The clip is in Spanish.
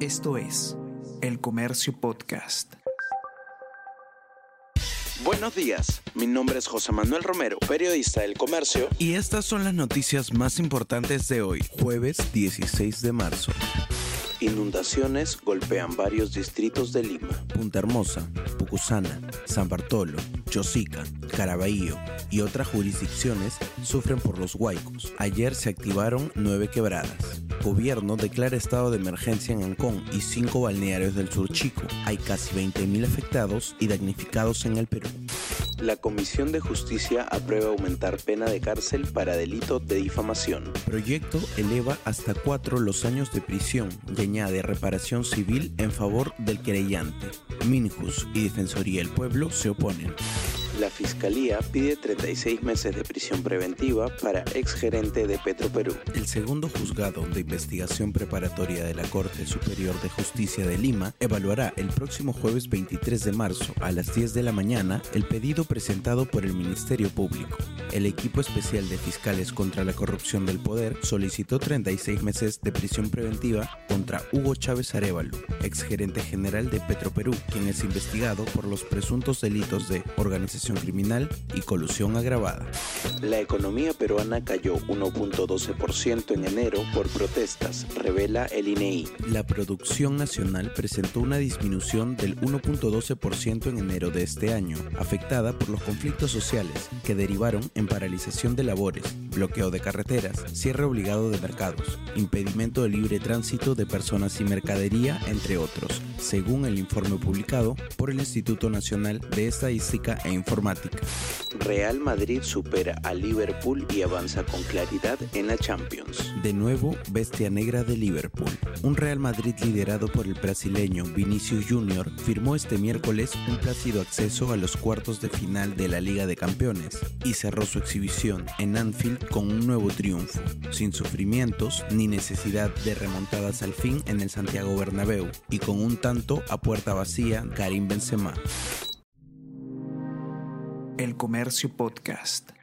Esto es El Comercio Podcast. Buenos días, mi nombre es José Manuel Romero, periodista del Comercio. Y estas son las noticias más importantes de hoy, jueves 16 de marzo. Inundaciones golpean varios distritos de Lima. Punta Hermosa, Pucusana, San Bartolo, Chosica, Caraballo y otras jurisdicciones sufren por los huaicos. Ayer se activaron nueve quebradas. Gobierno declara estado de emergencia en Ancón y cinco balnearios del sur chico. Hay casi 20.000 afectados y damnificados en el Perú. La Comisión de Justicia aprueba aumentar pena de cárcel para delito de difamación. Proyecto eleva hasta cuatro los años de prisión y añade reparación civil en favor del querellante. Minjus y Defensoría del Pueblo se oponen. La Fiscalía pide 36 meses de prisión preventiva para exgerente de Petroperú. El segundo juzgado de investigación preparatoria de la Corte Superior de Justicia de Lima evaluará el próximo jueves 23 de marzo a las 10 de la mañana el pedido presentado por el Ministerio Público. El equipo especial de fiscales contra la corrupción del poder solicitó 36 meses de prisión preventiva contra Hugo Chávez Arevalo, exgerente general de Petroperú, quien es investigado por los presuntos delitos de organización criminal y colusión agravada. La economía peruana cayó 1.12% en enero por protestas, revela el INEI. E La producción nacional presentó una disminución del 1.12% en enero de este año, afectada por los conflictos sociales que derivaron en paralización de labores, bloqueo de carreteras, cierre obligado de mercados, impedimento de libre tránsito de personas y mercadería, entre otros, según el informe publicado por el Instituto Nacional de Estadística e Informática. Real Madrid supera a Liverpool y avanza con claridad en la Champions. De nuevo, bestia negra de Liverpool. Un Real Madrid liderado por el brasileño Vinicius Junior firmó este miércoles un plácido acceso a los cuartos de final de la Liga de Campeones y cerró su exhibición en Anfield con un nuevo triunfo, sin sufrimientos ni necesidad de remontadas al fin en el Santiago Bernabéu y con un tanto a puerta vacía Karim Benzema. El Comercio Podcast.